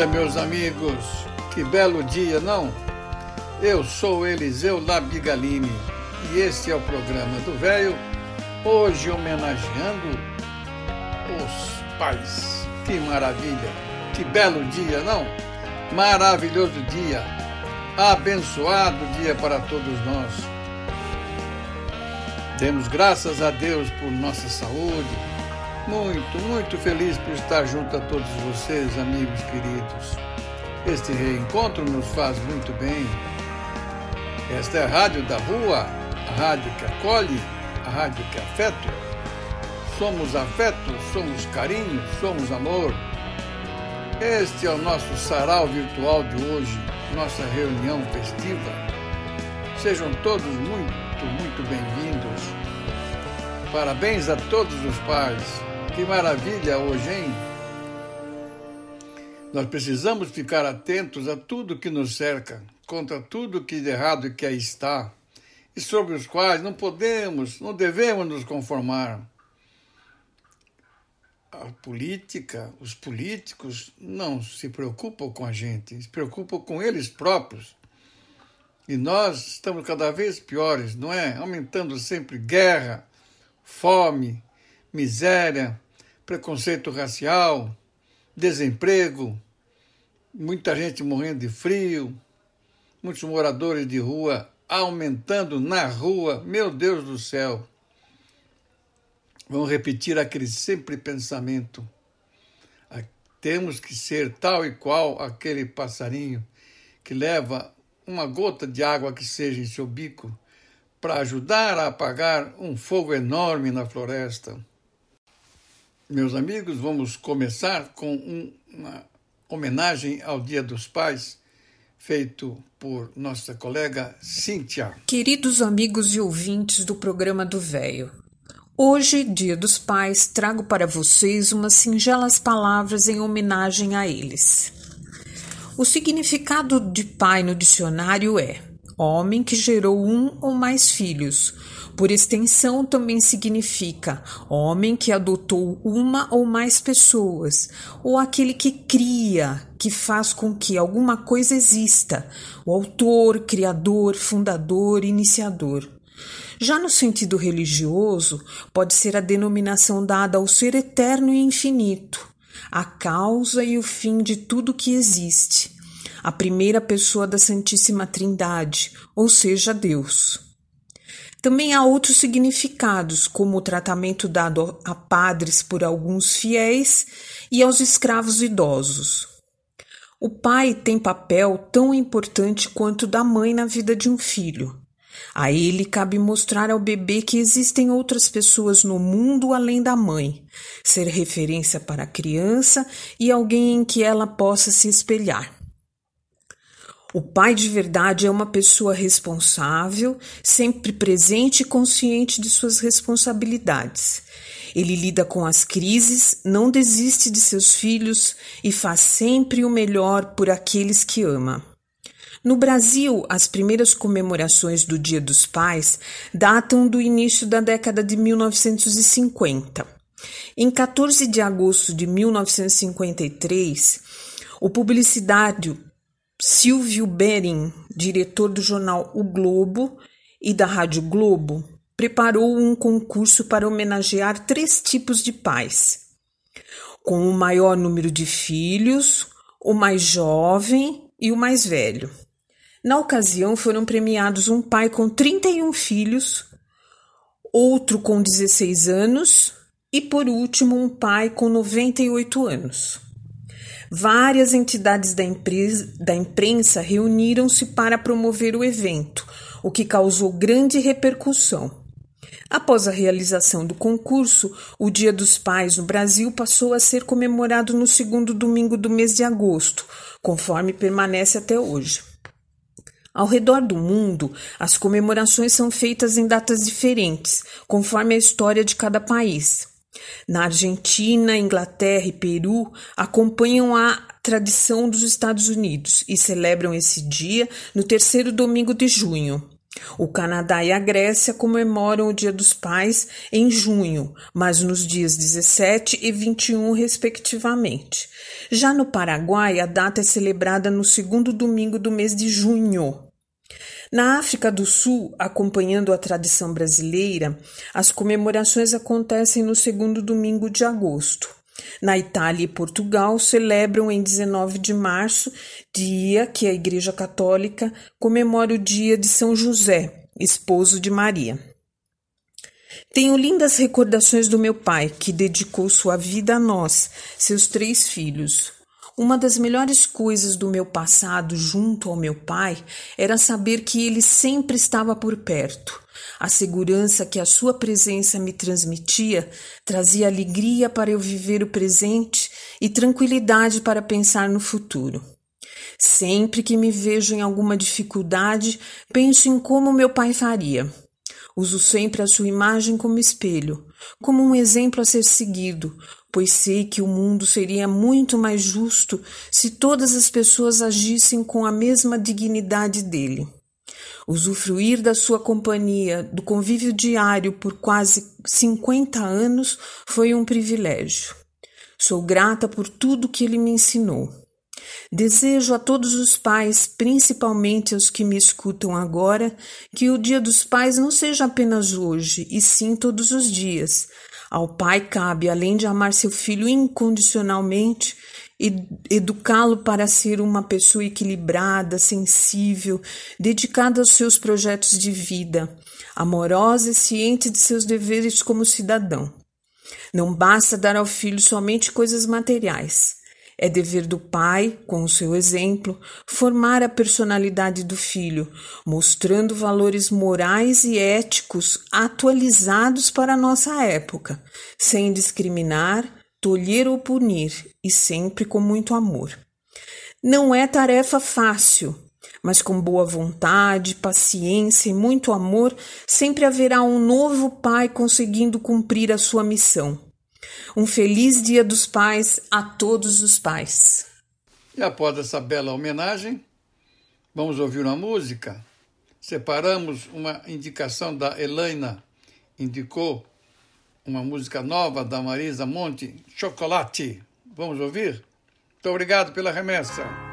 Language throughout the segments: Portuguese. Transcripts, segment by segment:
Dia, meus amigos. Que belo dia, não? Eu sou Eliseu Labigalini e este é o programa do Velho, hoje homenageando os pais. Que maravilha! Que belo dia, não? Maravilhoso dia! Abençoado dia para todos nós. Demos graças a Deus por nossa saúde. Muito, muito feliz por estar junto a todos vocês, amigos queridos. Este reencontro nos faz muito bem. Esta é a Rádio da Rua, a rádio que acolhe, a rádio que afeta. Somos afeto, somos carinho, somos amor. Este é o nosso sarau virtual de hoje, nossa reunião festiva. Sejam todos muito, muito bem-vindos. Parabéns a todos os pais. Que maravilha hoje, hein? Nós precisamos ficar atentos a tudo que nos cerca, contra tudo que de errado que aí está, e sobre os quais não podemos, não devemos nos conformar. A política, os políticos não se preocupam com a gente, se preocupam com eles próprios. E nós estamos cada vez piores, não é? Aumentando sempre guerra, fome, miséria, preconceito racial, desemprego, muita gente morrendo de frio, muitos moradores de rua aumentando na rua. Meu Deus do céu! Vamos repetir aquele sempre pensamento. Temos que ser tal e qual aquele passarinho que leva uma gota de água que seja em seu bico para ajudar a apagar um fogo enorme na floresta. Meus amigos, vamos começar com um, uma homenagem ao Dia dos Pais, feito por nossa colega Cíntia. Queridos amigos e ouvintes do programa do Véio, hoje, Dia dos Pais, trago para vocês umas singelas palavras em homenagem a eles. O significado de pai no dicionário é homem que gerou um ou mais filhos. Por extensão, também significa homem que adotou uma ou mais pessoas, ou aquele que cria, que faz com que alguma coisa exista, o autor, criador, fundador, iniciador. Já no sentido religioso, pode ser a denominação dada ao ser eterno e infinito, a causa e o fim de tudo que existe a primeira pessoa da Santíssima Trindade, ou seja, Deus. Também há outros significados, como o tratamento dado a padres por alguns fiéis e aos escravos idosos. O pai tem papel tão importante quanto o da mãe na vida de um filho. A ele cabe mostrar ao bebê que existem outras pessoas no mundo além da mãe, ser referência para a criança e alguém em que ela possa se espelhar. O pai de verdade é uma pessoa responsável, sempre presente e consciente de suas responsabilidades. Ele lida com as crises, não desiste de seus filhos e faz sempre o melhor por aqueles que ama. No Brasil, as primeiras comemorações do Dia dos Pais datam do início da década de 1950. Em 14 de agosto de 1953, o publicitário Silvio Bering, diretor do jornal O Globo e da Rádio Globo, preparou um concurso para homenagear três tipos de pais: com o maior número de filhos, o mais jovem e o mais velho. Na ocasião, foram premiados um pai com 31 filhos, outro com 16 anos e, por último, um pai com 98 anos. Várias entidades da, da imprensa reuniram-se para promover o evento, o que causou grande repercussão. Após a realização do concurso, o Dia dos Pais no Brasil passou a ser comemorado no segundo domingo do mês de agosto, conforme permanece até hoje. Ao redor do mundo, as comemorações são feitas em datas diferentes, conforme a história de cada país. Na Argentina, Inglaterra e Peru acompanham a tradição dos Estados Unidos e celebram esse dia no terceiro domingo de junho. O Canadá e a Grécia comemoram o Dia dos Pais em junho, mas nos dias 17 e 21, respectivamente. Já no Paraguai, a data é celebrada no segundo domingo do mês de junho. Na África do Sul, acompanhando a tradição brasileira, as comemorações acontecem no segundo domingo de agosto. Na Itália e Portugal celebram em 19 de março, dia que a Igreja Católica comemora o dia de São José, esposo de Maria. Tenho lindas recordações do meu pai, que dedicou sua vida a nós, seus três filhos. Uma das melhores coisas do meu passado junto ao meu pai era saber que ele sempre estava por perto. A segurança que a sua presença me transmitia trazia alegria para eu viver o presente e tranquilidade para pensar no futuro. Sempre que me vejo em alguma dificuldade, penso em como meu pai faria. Uso sempre a sua imagem como espelho, como um exemplo a ser seguido, pois sei que o mundo seria muito mais justo se todas as pessoas agissem com a mesma dignidade dele. Usufruir da sua companhia, do convívio diário por quase 50 anos foi um privilégio. Sou grata por tudo que ele me ensinou. Desejo a todos os pais, principalmente aos que me escutam agora, que o Dia dos Pais não seja apenas hoje, e sim todos os dias. Ao pai cabe, além de amar seu filho incondicionalmente, educá-lo para ser uma pessoa equilibrada, sensível, dedicada aos seus projetos de vida, amorosa e ciente de seus deveres como cidadão. Não basta dar ao filho somente coisas materiais. É dever do pai, com o seu exemplo, formar a personalidade do filho, mostrando valores morais e éticos atualizados para a nossa época, sem discriminar, tolher ou punir, e sempre com muito amor. Não é tarefa fácil, mas com boa vontade, paciência e muito amor, sempre haverá um novo pai conseguindo cumprir a sua missão. Um feliz Dia dos Pais a todos os pais. E após essa bela homenagem, vamos ouvir uma música. Separamos uma indicação da Elaina, indicou uma música nova da Marisa Monte, Chocolate. Vamos ouvir? Muito obrigado pela remessa.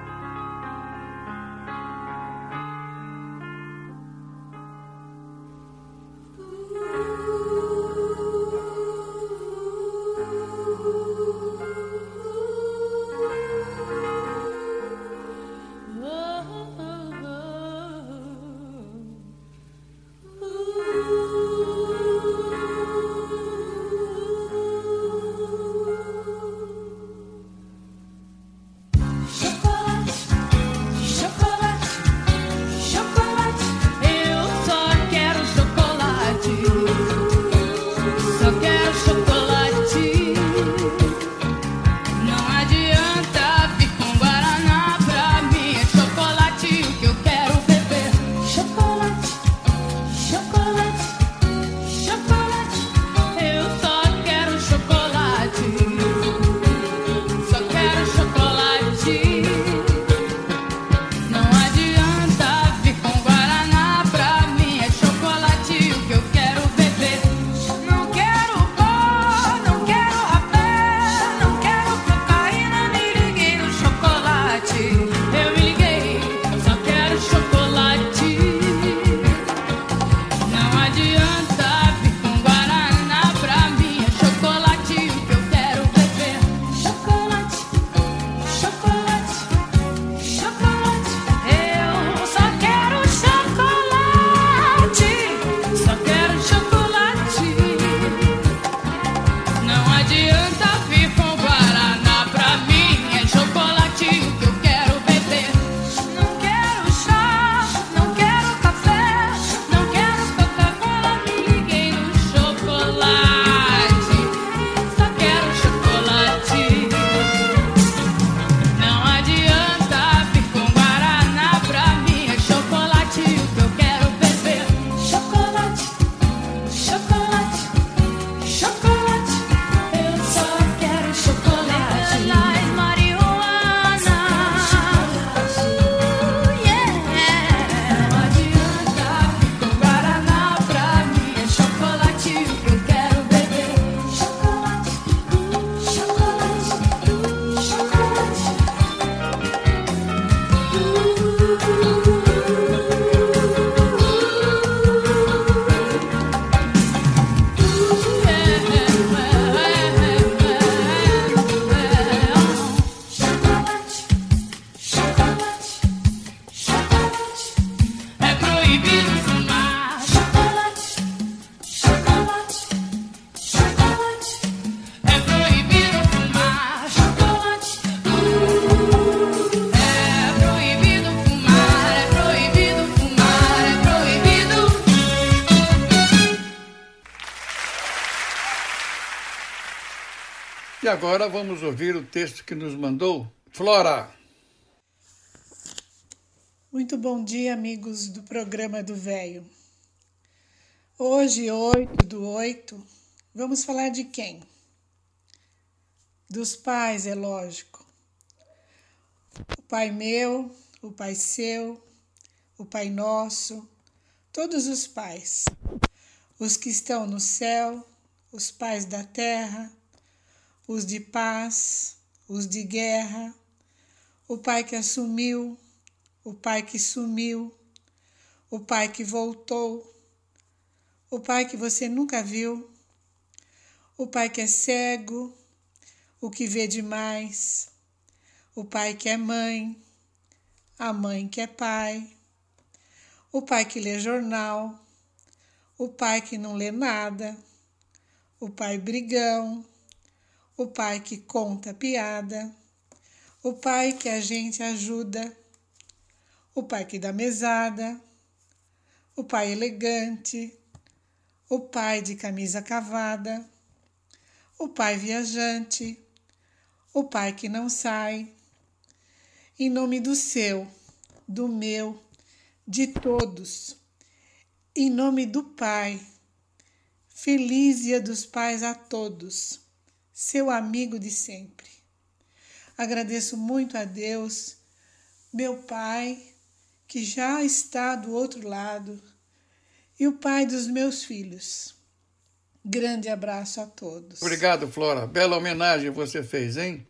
E agora vamos ouvir o texto que nos mandou Flora. Muito bom dia, amigos do programa do Velho. Hoje, 8 do 8, vamos falar de quem? Dos pais, é lógico. O pai meu, o pai seu, o pai nosso, todos os pais. Os que estão no céu, os pais da terra, os de paz, os de guerra, o pai que assumiu, o pai que sumiu, o pai que voltou, o pai que você nunca viu, o pai que é cego, o que vê demais, o pai que é mãe, a mãe que é pai, o pai que lê jornal, o pai que não lê nada, o pai brigão, o pai que conta piada, o pai que a gente ajuda, o pai que dá mesada, o pai elegante, o pai de camisa cavada, o pai viajante, o pai que não sai. Em nome do seu, do meu, de todos, em nome do Pai, feliz Dia dos Pais a todos seu amigo de sempre. Agradeço muito a Deus, meu Pai, que já está do outro lado, e o Pai dos meus filhos. Grande abraço a todos. Obrigado, Flora. Bela homenagem você fez, hein?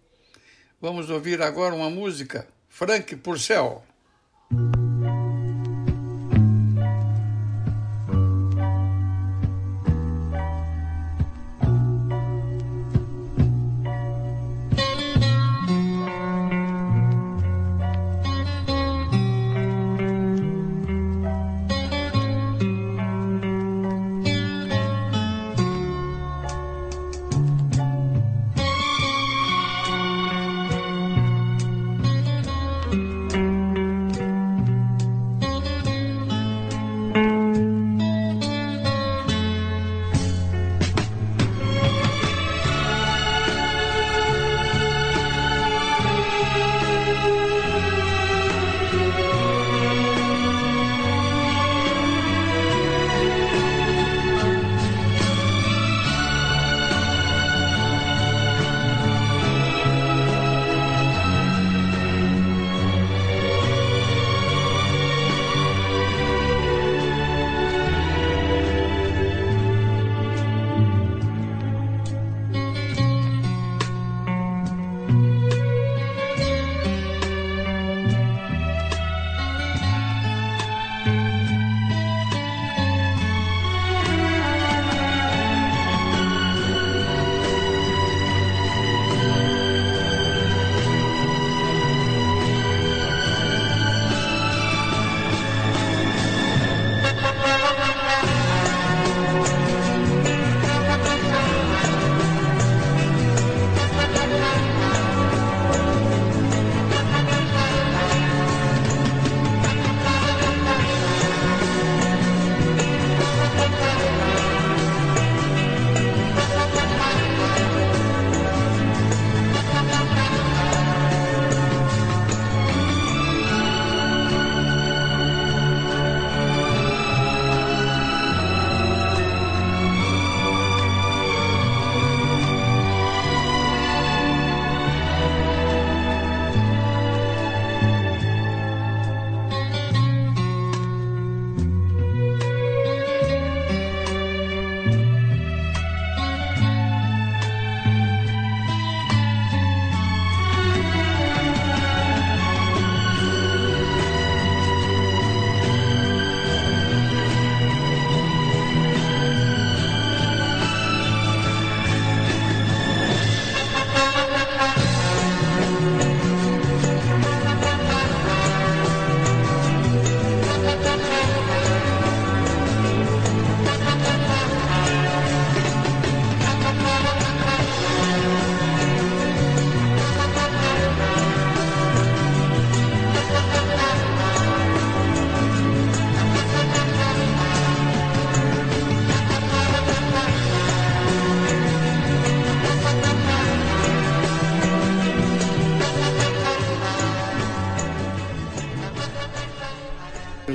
Vamos ouvir agora uma música, Frank Purcell.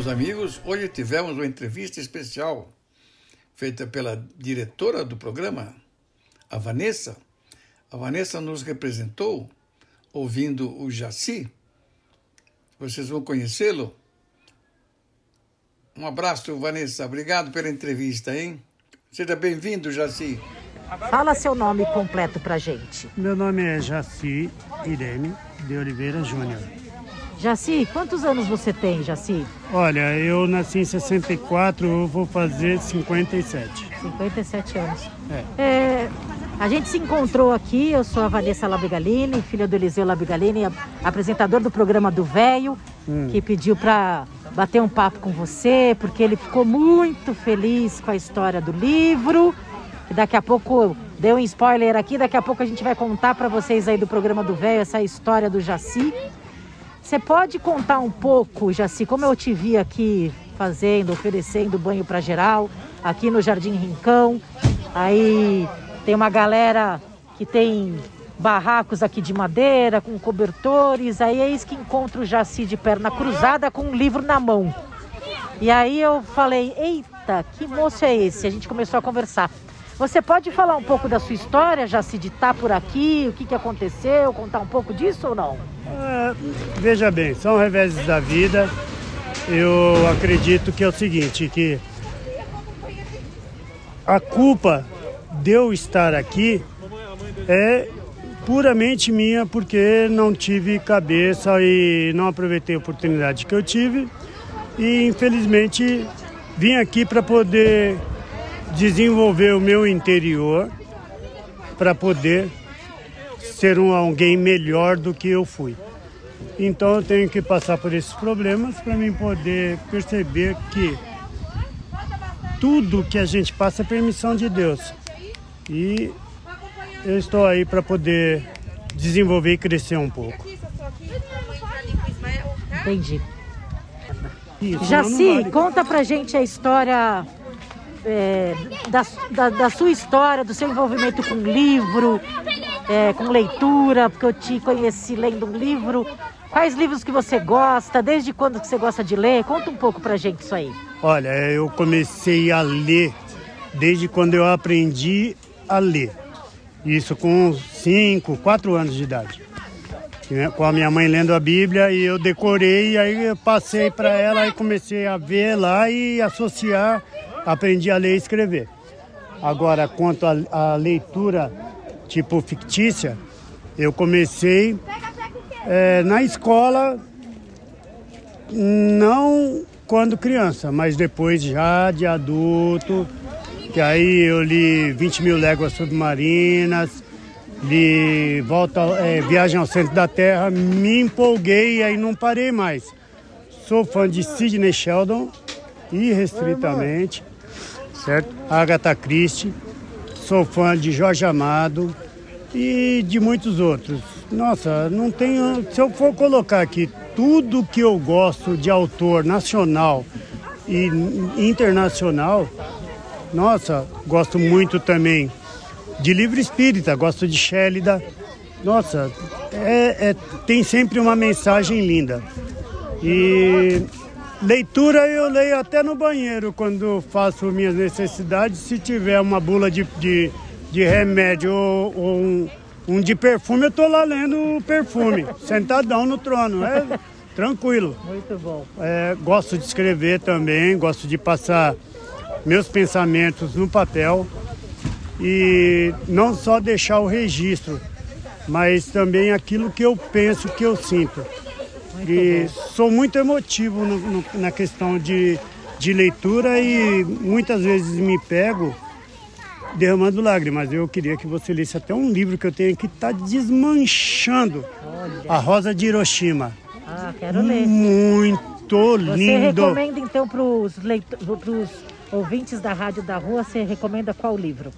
Meus amigos, hoje tivemos uma entrevista especial feita pela diretora do programa, a Vanessa. A Vanessa nos representou ouvindo o Jaci. Vocês vão conhecê-lo. Um abraço, Vanessa. Obrigado pela entrevista, hein? Seja bem-vindo, Jaci. Fala seu nome completo pra gente. Meu nome é Jaci Irene de Oliveira Júnior. Jaci, quantos anos você tem, Jaci? Olha, eu nasci em 64, eu vou fazer 57. 57 anos. É. É, a gente se encontrou aqui, eu sou a Vanessa Labigalini, filha do Eliseu Labigalini, apresentador do programa do Velho, Hum. que pediu para bater um papo com você, porque ele ficou muito feliz com a história do livro. E daqui a pouco, deu um spoiler aqui, daqui a pouco a gente vai contar para vocês aí do programa do Velho essa história do Jaci. Você pode contar um pouco, Jaci, como eu te vi aqui fazendo, oferecendo banho para geral, aqui no Jardim Rincão. Aí tem uma galera que tem barracos aqui de madeira, com cobertores. Aí é isso que encontro o Jaci de perna cruzada com um livro na mão. E aí eu falei, eita, que moço é esse? A gente começou a conversar. Você pode falar um pouco da sua história, Jaci, de estar por aqui, o que, que aconteceu, contar um pouco disso ou não? Ah, veja bem, são reveses da vida. Eu acredito que é o seguinte, que a culpa de eu estar aqui é puramente minha porque não tive cabeça e não aproveitei a oportunidade que eu tive e infelizmente vim aqui para poder desenvolver o meu interior para poder ser um alguém melhor do que eu fui. Então eu tenho que passar por esses problemas para mim poder perceber que tudo que a gente passa é permissão de Deus. E eu estou aí para poder desenvolver e crescer um pouco. Entendi. Isso, Jaci, conta pra gente a história é, da, da, da sua história, do seu envolvimento com livro, é, com leitura, porque eu te conheci lendo um livro. Quais livros que você gosta? Desde quando que você gosta de ler? Conta um pouco pra gente isso aí. Olha, eu comecei a ler desde quando eu aprendi a ler. Isso com 5, 4 anos de idade. Né, Com a minha mãe lendo a Bíblia e eu decorei, aí eu passei para ela e comecei a ver lá e associar, aprendi a ler e escrever. Agora, quanto à leitura tipo fictícia, eu comecei eh, na escola, não quando criança, mas depois já de adulto, que aí eu li 20 mil léguas submarinas, li Volta, eh, Viagem ao Centro da Terra, me empolguei e aí não parei mais. Sou fã de Sidney Sheldon, irrestritamente, certo? Agatha Christie, sou fã de Jorge Amado e de muitos outros. Nossa, não tenho. Se eu for colocar aqui tudo que eu gosto de autor nacional e internacional, nossa, gosto muito também de livro espírita, gosto de Shélida. Nossa, é, é- tem sempre uma mensagem linda. E leitura eu leio até no banheiro quando faço minhas necessidades. Se tiver uma bula de, de, de remédio ou, ou um, um de perfume, eu tô lá lendo o perfume, sentadão no trono. É tranquilo. Muito bom. É, gosto de escrever também, gosto de passar meus pensamentos no papel e não só deixar o registro, mas também aquilo que eu penso, que eu sinto. E sou muito emotivo no- no- na questão de, de leitura e muitas vezes me pego derramando lágrimas. Eu queria que você lesse até um livro que eu tenho que está desmanchando. A Rosa de Hiroshima. Ah, quero ler. Muito Você lindo. recomenda então para os ouvintes da Rádio da Rua, você recomenda qual livro?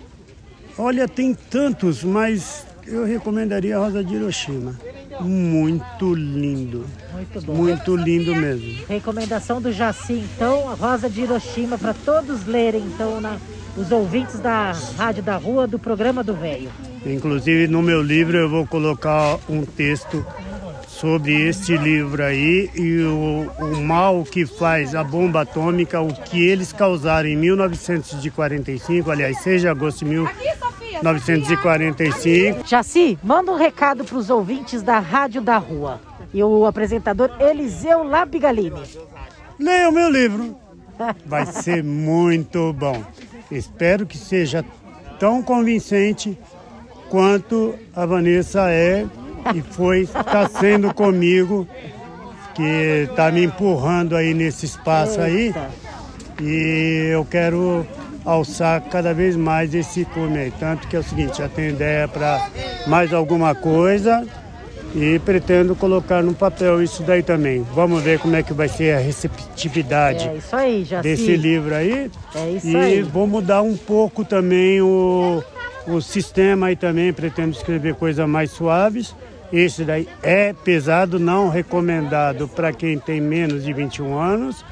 Olha, tem tantos, mas eu recomendaria a Rosa de Hiroshima. Muito lindo. Muito bom. Muito lindo mesmo. Recomendação do Jaci, então, a Rosa de Hiroshima, para todos lerem, então, na, os ouvintes da Rádio da Rua, do programa do Velho. Inclusive no meu livro eu vou colocar um texto sobre este livro aí e o, o, mal que faz a bomba atômica, o que eles causaram em 1945, aliás, 6 de agosto de 1945. Jaci, manda um recado para os ouvintes da Rádio da Rua. E o apresentador Eliseu Labigalini. Leia o meu livro, vai ser muito bom. Espero que seja tão convincente quanto a Vanessa é e foi está sendo comigo que está me empurrando aí nesse espaço aí. E eu quero alçar cada vez mais esse cume aí. Tanto que é o seguinte, já tenho ideia para mais alguma coisa e pretendo colocar no papel isso daí também. Vamos ver como é que vai ser a receptividade é isso aí, desse livro aí. É isso e aí. vou mudar um pouco também o, o sistema aí também, pretendo escrever coisas mais suaves. Esse daí é pesado, não recomendado para quem tem menos de 21 anos.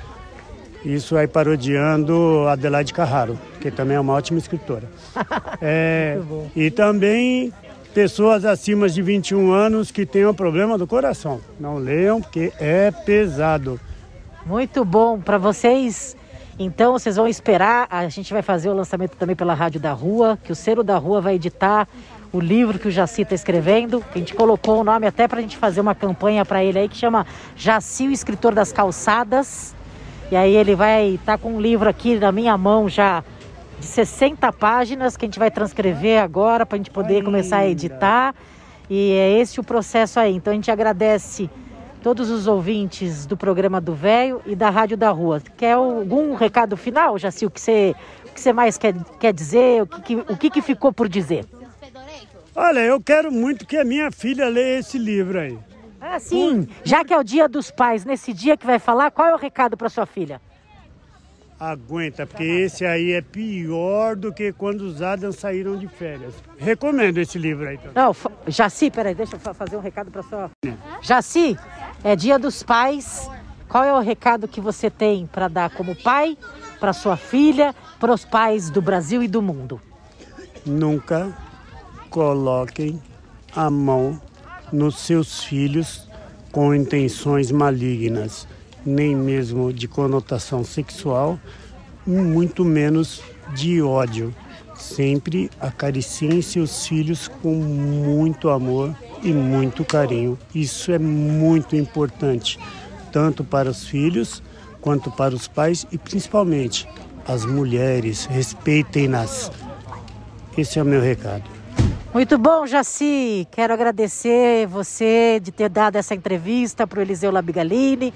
Isso aí parodiando Adelaide Carraro, que também é uma ótima escritora. É, e também pessoas acima de 21 anos que tenham problema do coração. Não leiam, porque é pesado. Muito bom para vocês. Então vocês vão esperar. A gente vai fazer o lançamento também pela Rádio da Rua, que o Cero da Rua vai editar o livro que o Jaci está escrevendo. A gente colocou o nome até para a gente fazer uma campanha para ele aí que chama Jaci, o escritor das calçadas. E aí ele vai estar tá com um livro aqui na minha mão já de 60 páginas que a gente vai transcrever agora para a gente poder Ainda. começar a editar. E é esse o processo aí. Então a gente agradece todos os ouvintes do programa do Velho e da Rádio da Rua. Quer algum recado final, Jaci? O que você, o que você mais quer, quer dizer? O, que, que o que, que ficou por dizer? Olha, eu quero muito que a minha filha leia esse livro aí. Ah, sim. Já que é o dia dos pais, nesse dia que vai falar, qual é o recado para sua filha? Aguenta, porque esse aí é pior do que quando os Adams saíram de férias. Recomendo esse livro aí também. Não, Jaci, peraí, deixa eu fazer um recado para sua. Jaci, é dia dos pais. Qual é o recado que você tem para dar como pai, para sua filha, para os pais do Brasil e do mundo? Nunca coloquem a mão nos seus filhos com intenções malignas, nem mesmo de conotação sexual, muito menos de ódio. Sempre acariciem seus filhos com muito amor e muito carinho. Isso é muito importante, tanto para os filhos quanto para os pais e principalmente as mulheres. Respeitem-nas. Esse é o meu recado. Muito bom, Jaci. Quero agradecer você de ter dado essa entrevista para o Eliseu Labigalini,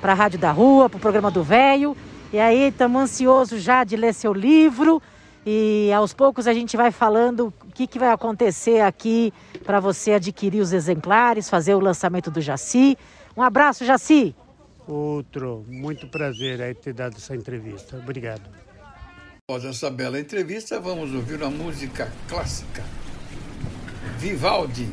para a Rádio da Rua, para o programa do Velho. E aí, estamos ansiosos já de ler seu livro. E aos poucos a gente vai falando o que, que vai acontecer aqui para você adquirir os exemplares, fazer o lançamento do Jaci. Um abraço, Jaci. Outro, muito prazer aí ter dado essa entrevista. Obrigado. Após essa bela entrevista, vamos ouvir uma música clássica. Vivaldi.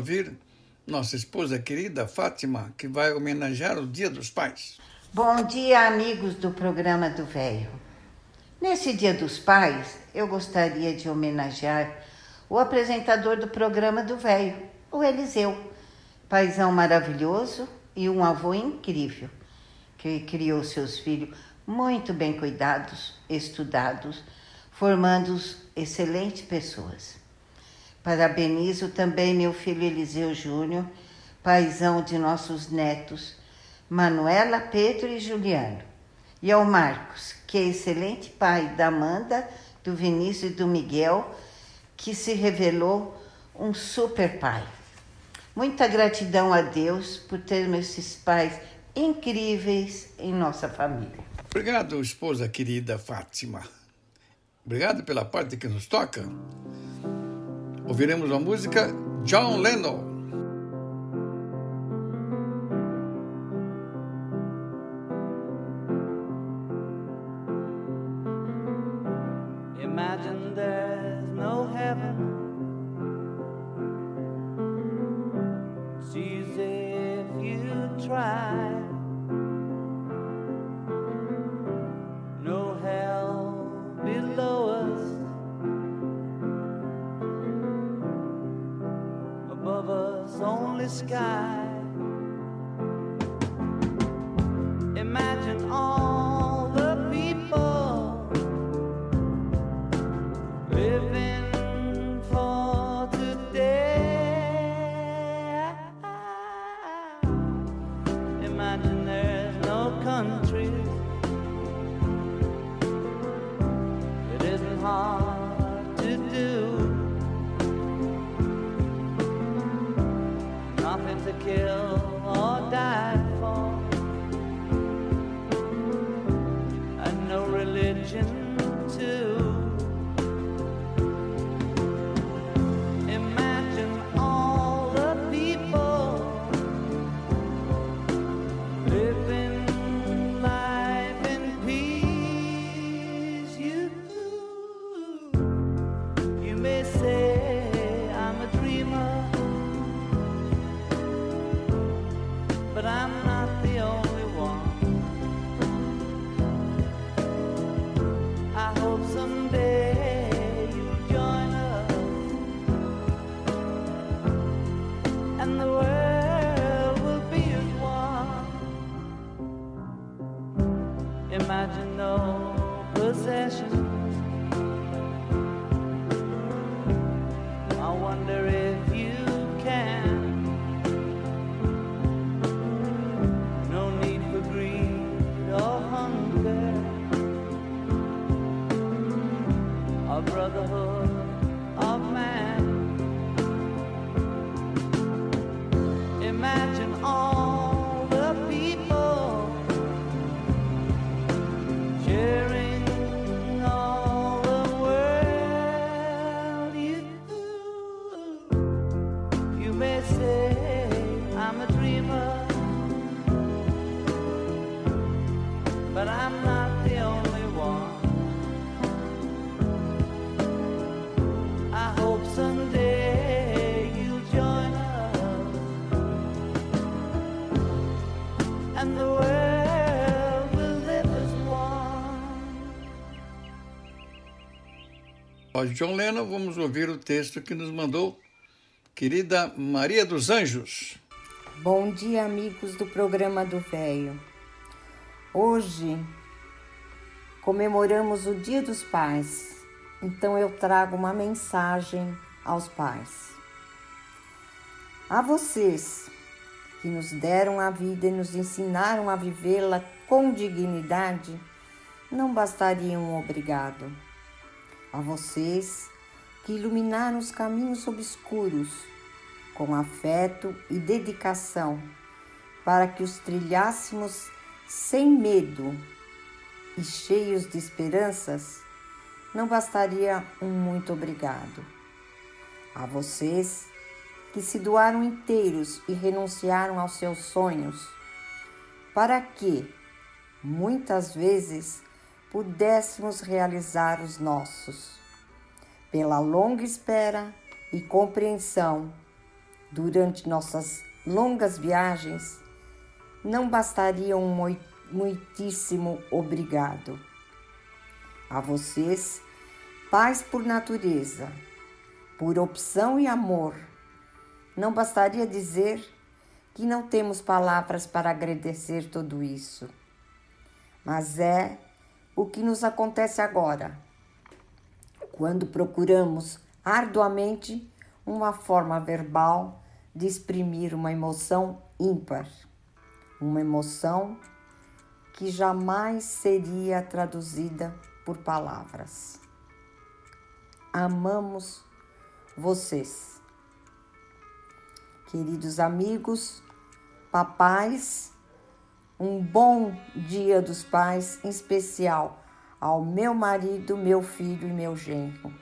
Ouvir nossa esposa querida Fátima, que vai homenagear o Dia dos Pais. Bom dia, amigos do programa do Velho. Nesse Dia dos Pais, eu gostaria de homenagear o apresentador do programa do Velho, o Eliseu, paisão maravilhoso e um avô incrível, que criou seus filhos muito bem cuidados, estudados, formando excelentes pessoas. Parabenizo também meu filho Eliseu Júnior, paisão de nossos netos, Manuela, Pedro e Juliano. E ao Marcos, que é excelente pai da Amanda, do Vinícius e do Miguel, que se revelou um super pai. Muita gratidão a Deus por termos esses pais incríveis em nossa família. Obrigado, esposa querida Fátima. Obrigado pela parte que nos toca. Ouviremos a música John Lennon. Após John Lennon, vamos ouvir o texto que nos mandou querida Maria dos Anjos. Bom dia, amigos do programa do Véio. Hoje comemoramos o Dia dos Pais, então eu trago uma mensagem aos pais. A vocês que nos deram a vida e nos ensinaram a vivê-la com dignidade, não bastaria um obrigado. A vocês que iluminaram os caminhos obscuros com afeto e dedicação para que os trilhássemos sem medo e cheios de esperanças, não bastaria um muito obrigado. A vocês que se doaram inteiros e renunciaram aos seus sonhos, para que, muitas vezes, pudéssemos realizar os nossos. Pela longa espera e compreensão durante nossas longas viagens, não bastaria um muitíssimo obrigado. A vocês, pais por natureza, por opção e amor, não bastaria dizer que não temos palavras para agradecer tudo isso. Mas é o que nos acontece agora, quando procuramos arduamente uma forma verbal de exprimir uma emoção ímpar, uma emoção que jamais seria traduzida por palavras. Amamos vocês. Queridos amigos, papais, um bom dia dos pais, em especial ao meu marido, meu filho e meu genro.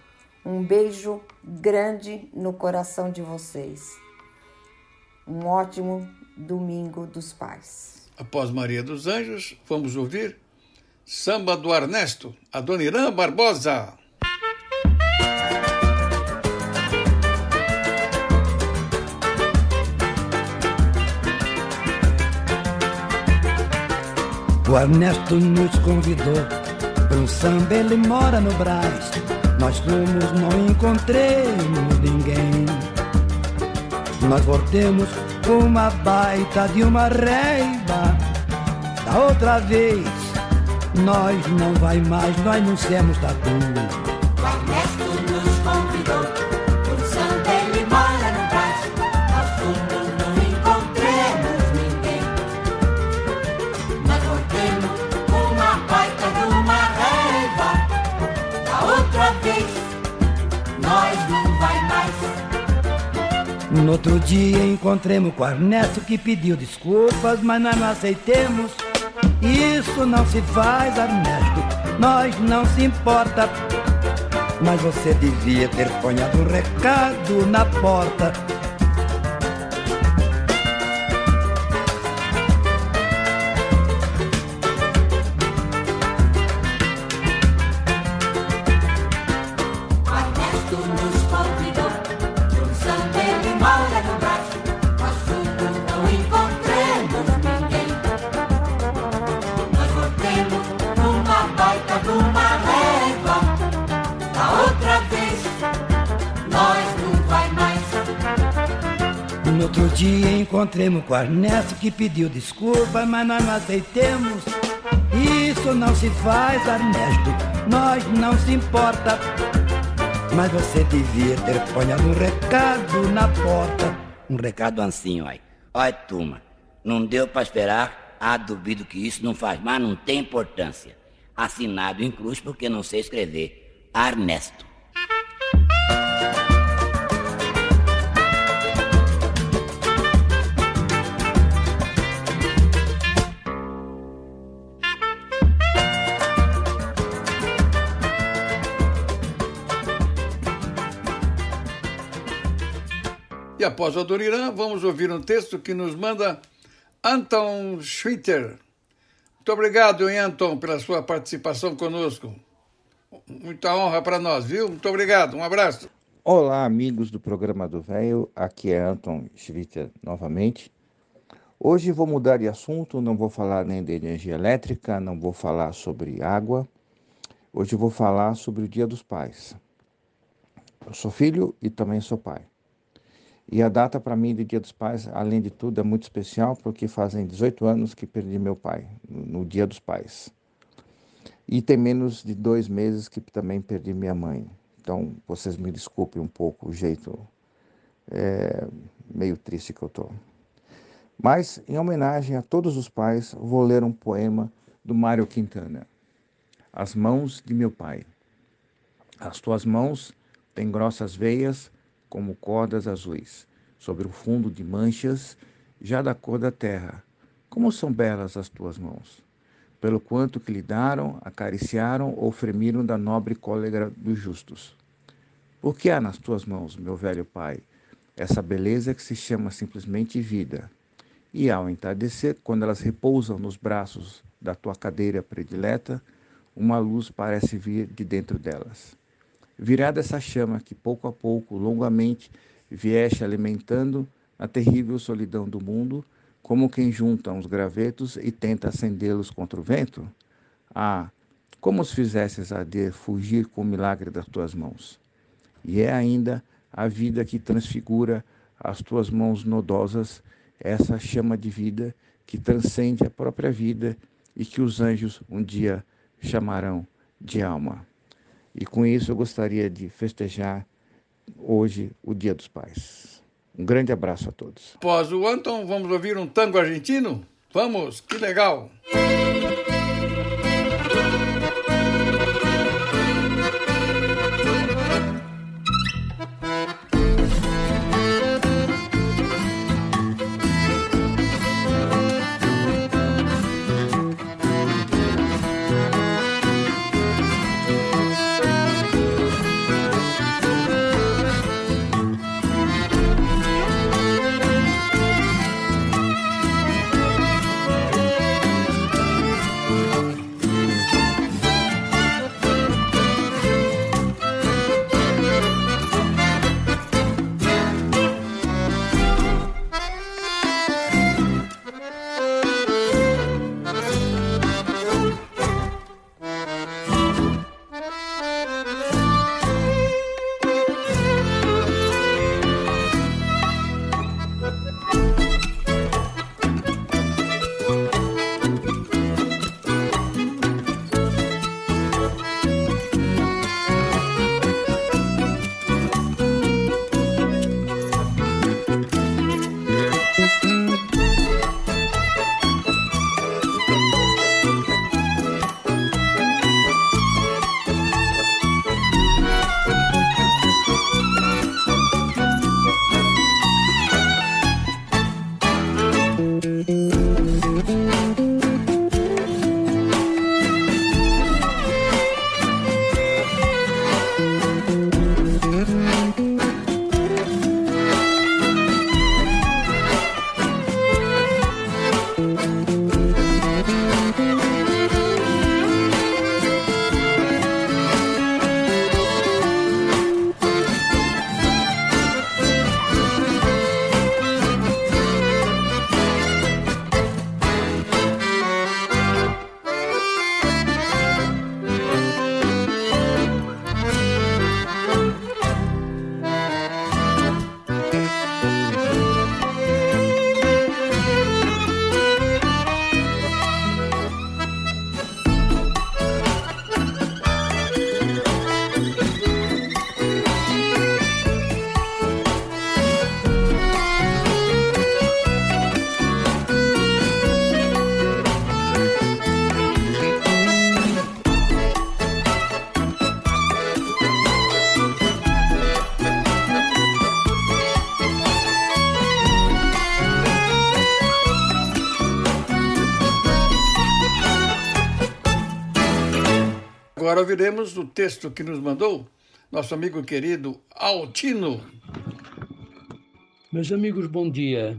Um beijo grande no coração de vocês. Um ótimo domingo dos pais. Após Maria dos Anjos, vamos ouvir Samba do Ernesto, Adoniran Barbosa. O Ernesto nos convidou para um samba, ele mora no Brás. Nós fomos, não encontremos ninguém. Nós voltemos com uma baita de uma reiva. Da outra vez, nós não vai mais, nós não temos tatu. No outro dia encontremos com o Ernesto que pediu desculpas, mas nós não aceitemos. Isso não se faz, Ernesto, nós não se importa. Mas você devia ter ponhado um recado na porta. Dia encontremos com o Ernesto que pediu desculpas, mas nós não aceitemos. Isso não se faz, Ernesto, nós não se importa. Mas você devia ter ponhado um recado na porta. Um recado assim, olha. Olha, turma, não deu para esperar. Ah, duvido que isso não faz mais, não tem importância. Assinado em cruz porque não sei escrever. Ernesto. E após o Adoniran, vamos ouvir um texto que nos manda Anton Schwitter. Muito obrigado, Anton, pela sua participação conosco. Muita honra para nós, viu? Muito obrigado. Um abraço. Olá, amigos do programa do Velho. Aqui é Anton Schwitter novamente. Hoje vou mudar de assunto, não vou falar nem de energia elétrica, não vou falar sobre água. Hoje vou falar sobre o Dia dos Pais. Eu sou filho e também sou pai. E a data para mim de Dia dos Pais, além de tudo, é muito especial porque fazem 18 anos que perdi meu pai, no Dia dos Pais. E tem menos de dois meses que também perdi minha mãe. Então, vocês me desculpem um pouco o jeito é, meio triste que eu tô. Mas, em homenagem a todos os pais, vou ler um poema do Mário Quintana. As mãos de meu pai. As tuas mãos têm grossas veias como cordas azuis, sobre o fundo de manchas, já da cor da terra. Como são belas as tuas mãos! Pelo quanto que lhe daram, acariciaram ou fremiram da nobre cólera dos justos. Por que há nas tuas mãos, meu velho pai, essa beleza que se chama simplesmente vida? E ao entardecer, quando elas repousam nos braços da tua cadeira predileta, uma luz parece vir de dentro delas. Virada essa chama que pouco a pouco, longamente, vieste alimentando a terrível solidão do mundo, como quem junta uns gravetos e tenta acendê-los contra o vento? Ah, como os fizesses arder, fugir com o milagre das tuas mãos. E é ainda a vida que transfigura as tuas mãos nodosas, essa chama de vida que transcende a própria vida e que os anjos um dia chamarão de alma. E com isso eu gostaria de festejar hoje o Dia dos Pais. Um grande abraço a todos. Após o Anton, vamos ouvir um tango argentino? Vamos, que legal! Agora ouviremos o texto que nos mandou nosso amigo querido Altino. Meus amigos, bom dia.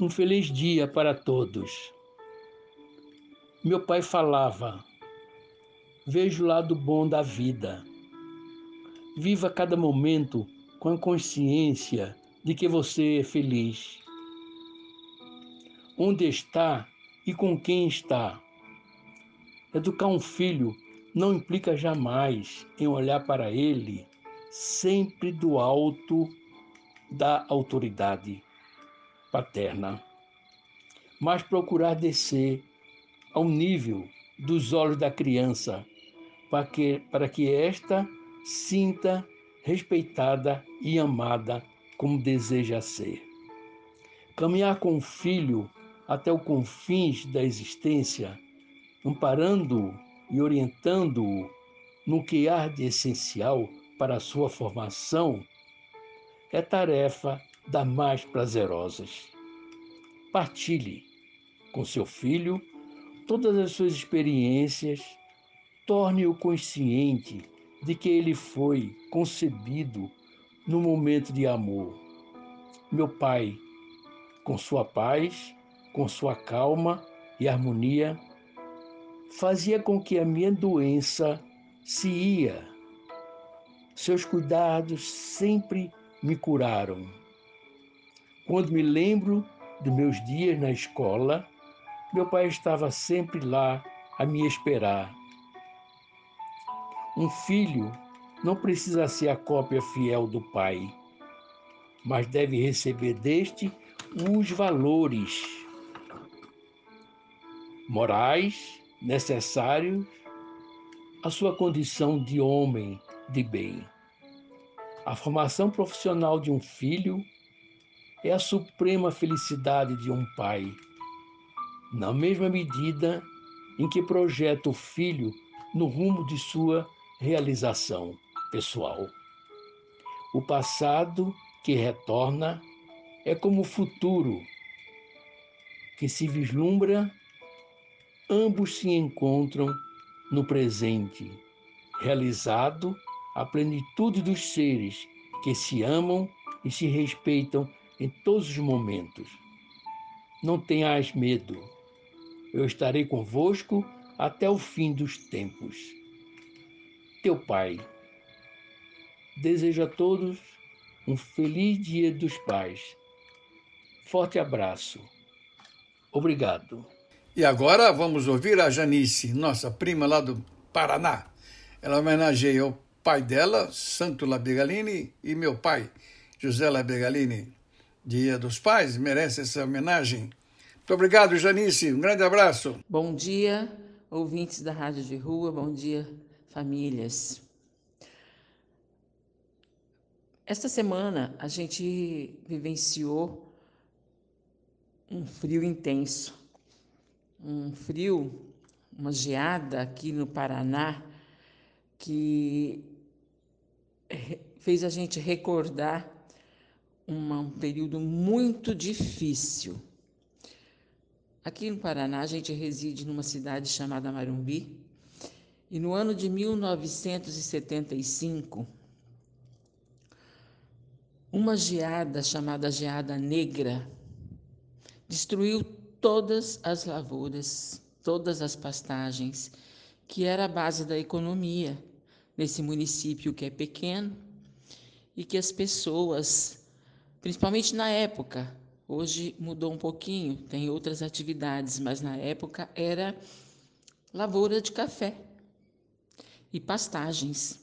Um feliz dia para todos. Meu pai falava: veja o lado bom da vida. Viva cada momento com a consciência de que você é feliz. Onde está e com quem está. Educar um filho não implica jamais em olhar para ele sempre do alto da autoridade paterna, mas procurar descer ao nível dos olhos da criança, para que, para que esta sinta respeitada e amada como deseja ser. Caminhar com o filho até os confins da existência amparando-o e orientando-o no que há de essencial para a sua formação, é tarefa das mais prazerosas. Partilhe com seu filho todas as suas experiências, torne-o consciente de que ele foi concebido no momento de amor. Meu pai, com sua paz, com sua calma e harmonia, fazia com que a minha doença se ia. Seus cuidados sempre me curaram. Quando me lembro dos meus dias na escola, meu pai estava sempre lá a me esperar. Um filho não precisa ser a cópia fiel do pai, mas deve receber deste os valores morais necessários à sua condição de homem de bem. A formação profissional de um filho é a suprema felicidade de um pai, na mesma medida em que projeta o filho no rumo de sua realização pessoal. O passado que retorna é como o futuro que se vislumbra, ambos se encontram no presente, realizado a plenitude dos seres que se amam e se respeitam em todos os momentos. Não tenhas medo, eu estarei convosco até o fim dos tempos. Teu Pai. Desejo a todos um feliz Dia dos Pais. Forte abraço. Obrigado. E agora vamos ouvir a Janice, nossa prima lá do Paraná. Ela homenageia o pai dela, Santo Labegalini, e meu pai, José Labegalini. Dia dos Pais, merece essa homenagem. Muito obrigado, Janice. Um grande abraço. Bom dia, ouvintes da Rádio de Rua. Bom dia, famílias. Esta semana a gente vivenciou um frio intenso, um frio, uma geada aqui no Paraná que fez a gente recordar um período muito difícil. Aqui no Paraná, a gente reside numa cidade chamada Marumbi, e no ano de 1975, uma geada chamada Geada Negra destruiu todas as lavouras, todas as pastagens, que era a base da economia nesse município que é pequeno e que as pessoas, principalmente na época, hoje mudou um pouquinho, tem outras atividades, mas na época era lavoura de café e pastagens.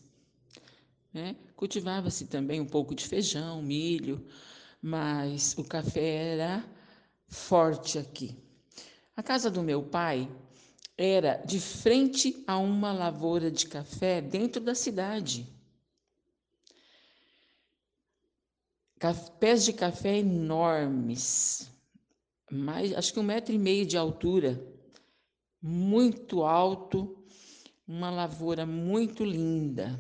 Né? Cultivava-se também um pouco de feijão, milho, mas o café era forte aqui. A casa do meu pai era de frente a uma lavoura de café dentro da cidade. Pés de café enormes, mais, acho que um metro e meio de altura, muito alto, uma lavoura muito linda.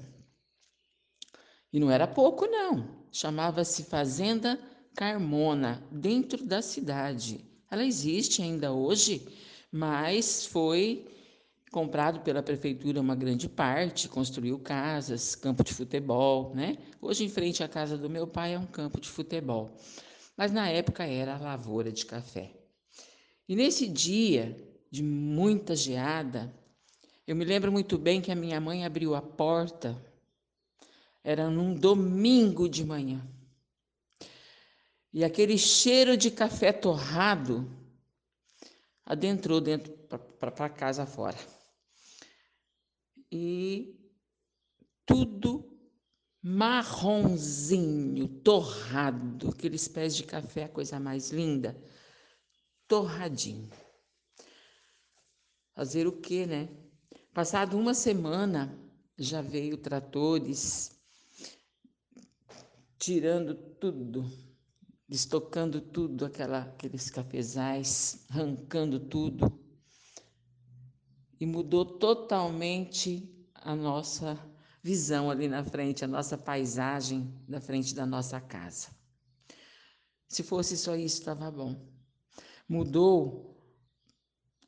E não era pouco, não. Chamava-se Fazenda Carmona, dentro da cidade. Ela existe ainda hoje, mas foi comprado pela prefeitura uma grande parte, construiu casas, campo de futebol, né? Hoje em frente à casa do meu pai é um campo de futebol. Mas na época era lavoura de café. E nesse dia de muita geada, eu me lembro muito bem que a minha mãe abriu a porta, era num domingo de manhã. E aquele cheiro de café torrado adentrou dentro para casa fora. E tudo marronzinho, torrado, aqueles pés de café, a coisa mais linda, torradinho. Fazer o quê, né? Passado uma semana, já veio tratores tirando tudo, destocando tudo, aquela, aqueles cafezais, arrancando tudo. E mudou totalmente a nossa visão ali na frente, a nossa paisagem na frente da nossa casa. Se fosse só isso, estava bom. Mudou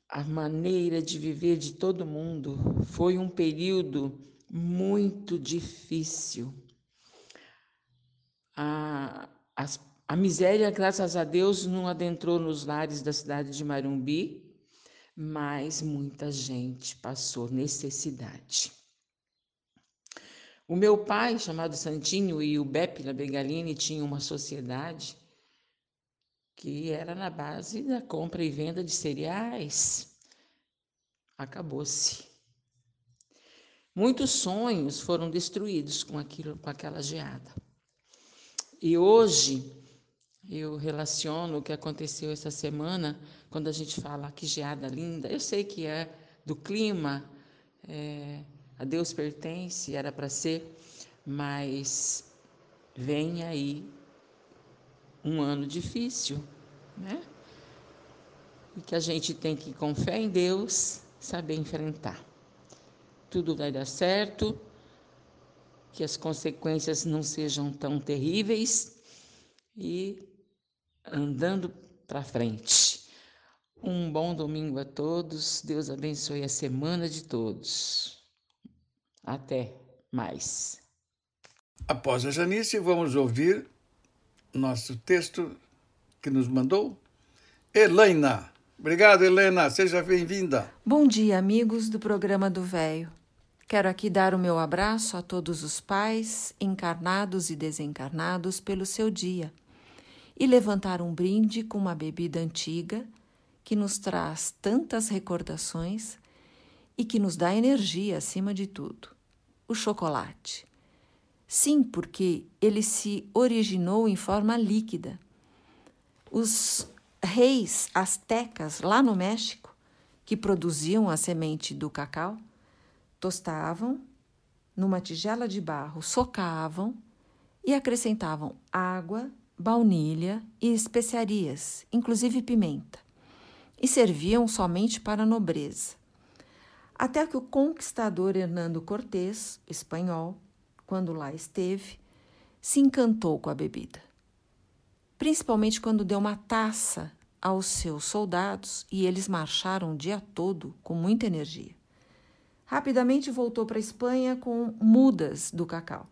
a maneira de viver de todo mundo. Foi um período muito difícil. A, as a miséria, graças a Deus, não adentrou nos lares da cidade de Marumbi, mas muita gente passou necessidade. O meu pai, chamado Santinho, e o Beppe Begalini tinham uma sociedade que era na base da compra e venda de cereais. Acabou-se. Muitos sonhos foram destruídos com aquilo, com aquela geada. E hoje eu relaciono o que aconteceu essa semana, quando a gente fala que geada linda. Eu sei que é do clima, é, a Deus pertence, era para ser, mas vem aí um ano difícil, né? E que a gente tem que, com fé em Deus, saber enfrentar. Tudo vai dar certo, que as consequências não sejam tão terríveis e andando para frente. Um bom domingo a todos. Deus abençoe a semana de todos. Até mais. Após a Janice, vamos ouvir nosso texto que nos mandou Helena. Obrigado, Helena. Seja bem-vinda. Bom dia, amigos do programa do Véio. Quero aqui dar o meu abraço a todos os pais, encarnados e desencarnados, pelo seu dia e levantar um brinde com uma bebida antiga que nos traz tantas recordações e que nos dá energia acima de tudo: o chocolate. Sim, porque ele se originou em forma líquida. Os reis astecas lá no México, que produziam a semente do cacau, tostavam numa tigela de barro, socavam e acrescentavam água, baunilha e especiarias, inclusive pimenta, e serviam somente para a nobreza. Até que o conquistador Hernando Cortés, espanhol, quando lá esteve, se encantou com a bebida. Principalmente quando deu uma taça aos seus soldados e eles marcharam o dia todo com muita energia. Rapidamente voltou para a Espanha com mudas do cacau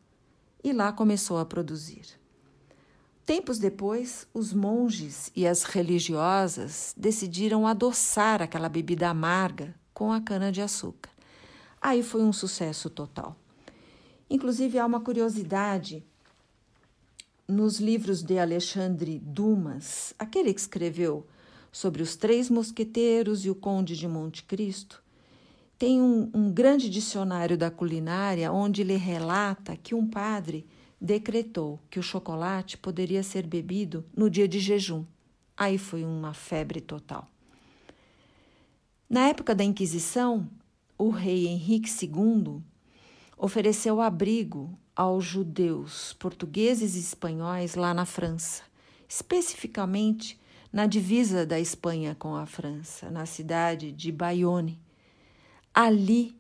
e lá começou a produzir. Tempos depois, os monges e as religiosas decidiram adoçar aquela bebida amarga com a cana-de-açúcar. Aí foi um sucesso total. Inclusive, há uma curiosidade nos livros de Alexandre Dumas, aquele que escreveu sobre os três mosqueteiros e o conde de Monte Cristo, tem um, um grande dicionário da culinária onde ele relata que um padre decretou que o chocolate poderia ser bebido no dia de jejum. Aí foi uma febre total. Na época da Inquisição, o rei Henrique II ofereceu abrigo aos judeus portugueses e espanhóis lá na França, especificamente na divisa da Espanha com a França, na cidade de Bayonne. Ali,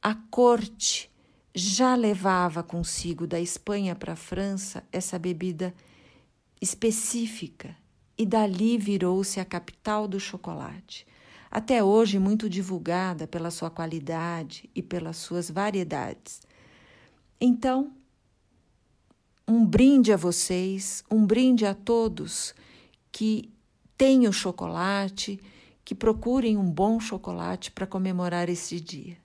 a corte já levava consigo da Espanha para a França essa bebida específica e dali virou-se a capital do chocolate. Até hoje muito divulgada pela sua qualidade e pelas suas variedades. Então, um brinde a vocês, um brinde a todos que têm o chocolate, que procurem um bom chocolate para comemorar esse dia.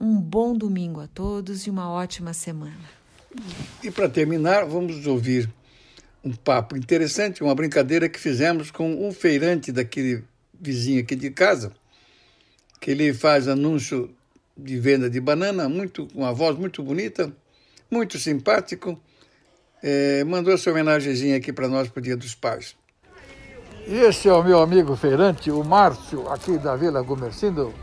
Um bom domingo a todos e uma ótima semana. E para terminar, vamos ouvir um papo interessante, uma brincadeira que fizemos com um feirante daquele vizinho aqui de casa, que ele faz anúncio de venda de banana, muito, com uma voz muito bonita, muito simpático. É, mandou essa homenagemzinha aqui para nós para o Dia dos Pais. Esse é o meu amigo feirante, o Márcio, aqui da Vila Gomercindo.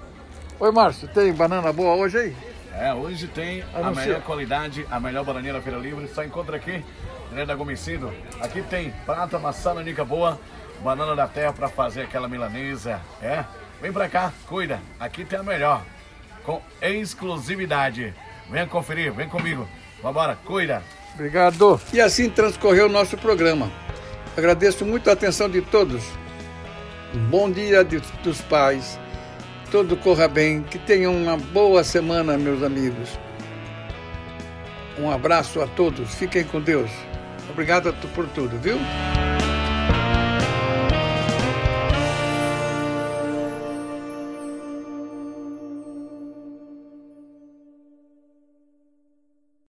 Oi, Márcio, tem banana boa hoje aí? É, hoje tem a Anuncia. melhor qualidade, a melhor bananeira Feira Livre. Só encontra aqui, né, da Gomicido. Aqui tem prata, maçã, nanica boa, banana da terra para fazer aquela milanesa. É, vem pra cá, cuida. Aqui tem a melhor, com exclusividade. Venha conferir, vem comigo. Vambora, cuida. Obrigado. E assim transcorreu o nosso programa. Agradeço muito a atenção de todos. Um bom dia de- dos pais. Tudo corra bem. Que tenham uma boa semana, meus amigos. Um abraço a todos. Fiquem com Deus. Obrigado por tudo, viu?